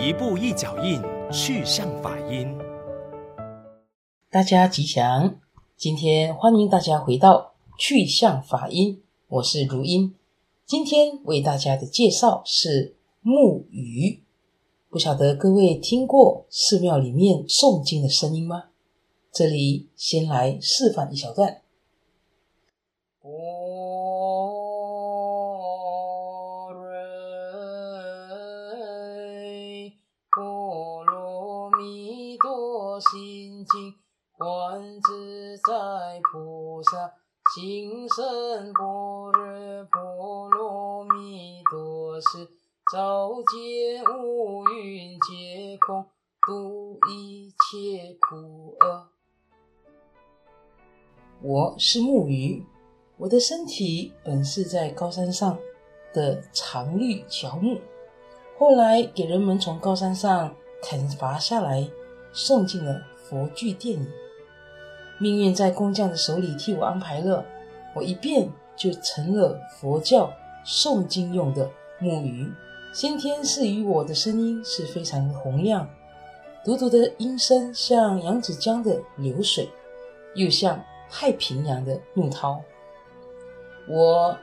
一步一脚印，去向法音。大家吉祥，今天欢迎大家回到去向法音，我是如音。今天为大家的介绍是木鱼，不晓得各位听过寺庙里面诵经的声音吗？这里先来示范一小段。观萨行深般若波罗蜜多时，照见五蕴皆空，度一切苦厄。我是木鱼，我的身体本是在高山上的常绿乔木，后来给人们从高山上砍伐下来，送进了佛具店里。命运在工匠的手里替我安排了，我一变就成了佛教诵经用的木鱼。先天赐予我的声音是非常的洪亮，独独的音声像扬子江的流水，又像太平洋的怒涛。我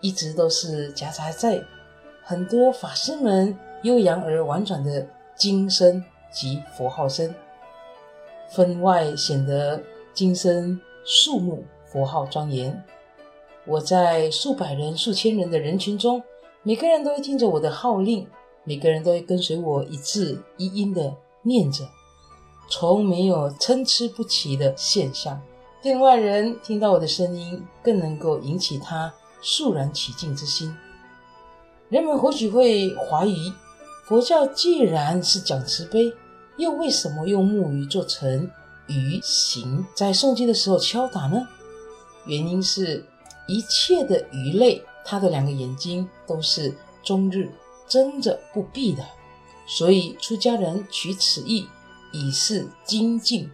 一直都是夹杂在很多法师们悠扬而婉转的经声及佛号声，分外显得。今生肃穆，佛号庄严。我在数百人、数千人的人群中，每个人都会听着我的号令，每个人都会跟随我一字一音的念着，从没有参差不齐的现象。店外人听到我的声音，更能够引起他肃然起敬之心。人们或许会怀疑，佛教既然是讲慈悲，又为什么用木鱼做成鱼形在诵经的时候敲打呢？原因是一切的鱼类，它的两个眼睛都是终日睁着不闭的，所以出家人取此意以示精进，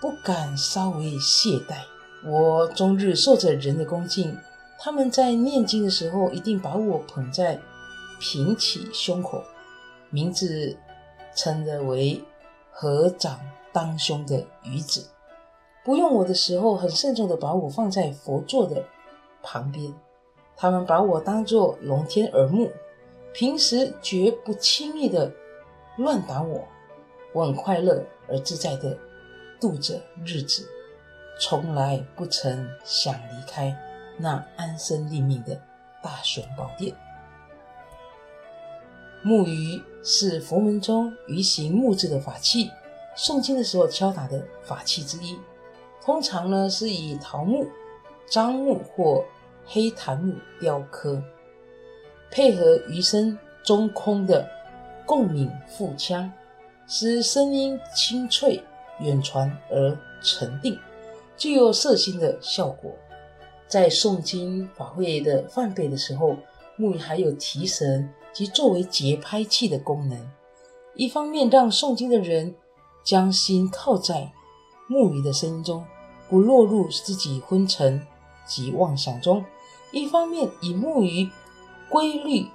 不敢稍微懈怠。我终日受着人的恭敬，他们在念经的时候一定把我捧在平起胸口，名字称的为合掌。当胸的鱼子，不用我的时候，很慎重的把我放在佛座的旁边。他们把我当作龙天耳目，平时绝不轻易的乱打我。我很快乐而自在的度着日子，从来不曾想离开那安身立命的大雄宝殿。木鱼是佛门中鱼形木质的法器。诵经的时候敲打的法器之一，通常呢是以桃木、樟木或黑檀木雕刻，配合鱼身中空的共鸣腹腔，使声音清脆远传而沉定，具有摄心的效果。在诵经法会的梵呗的时候，木鱼还有提神及作为节拍器的功能，一方面让诵经的人。将心靠在木鱼的声音中，不落入自己昏沉及妄想中；一方面以木鱼规律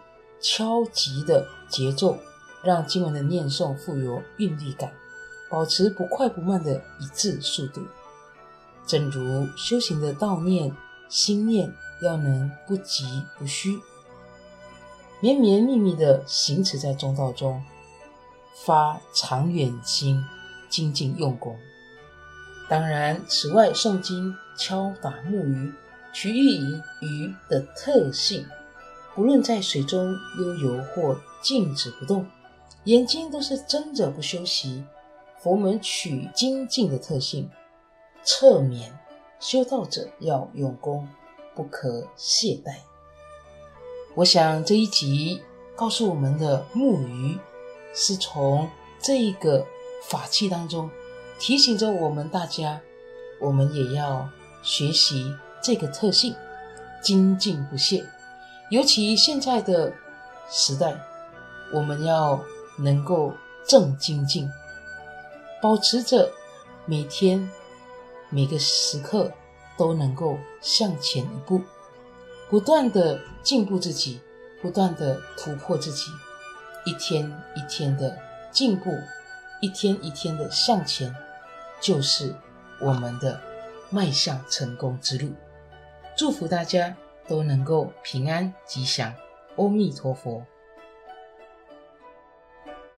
敲击的节奏，让经文的念诵富有韵律感，保持不快不慢的一致速度。正如修行的道念、心念要能不急不虚，绵绵密密的行持在中道中，发长远心。精进用功，当然，此外诵经敲打木鱼，取决于鱼的特性。不论在水中悠游或静止不动，眼睛都是睁着不休息。佛门取精进的特性，彻勉修道者要用功，不可懈怠。我想这一集告诉我们的木鱼，是从这个。法器当中，提醒着我们大家，我们也要学习这个特性，精进不懈。尤其现在的时代，我们要能够正精进，保持着每天每个时刻都能够向前一步，不断的进步自己，不断的突破自己。一天一天的进步，一天一天的向前，就是我们的迈向成功之路。祝福大家都能够平安吉祥，阿弥陀佛。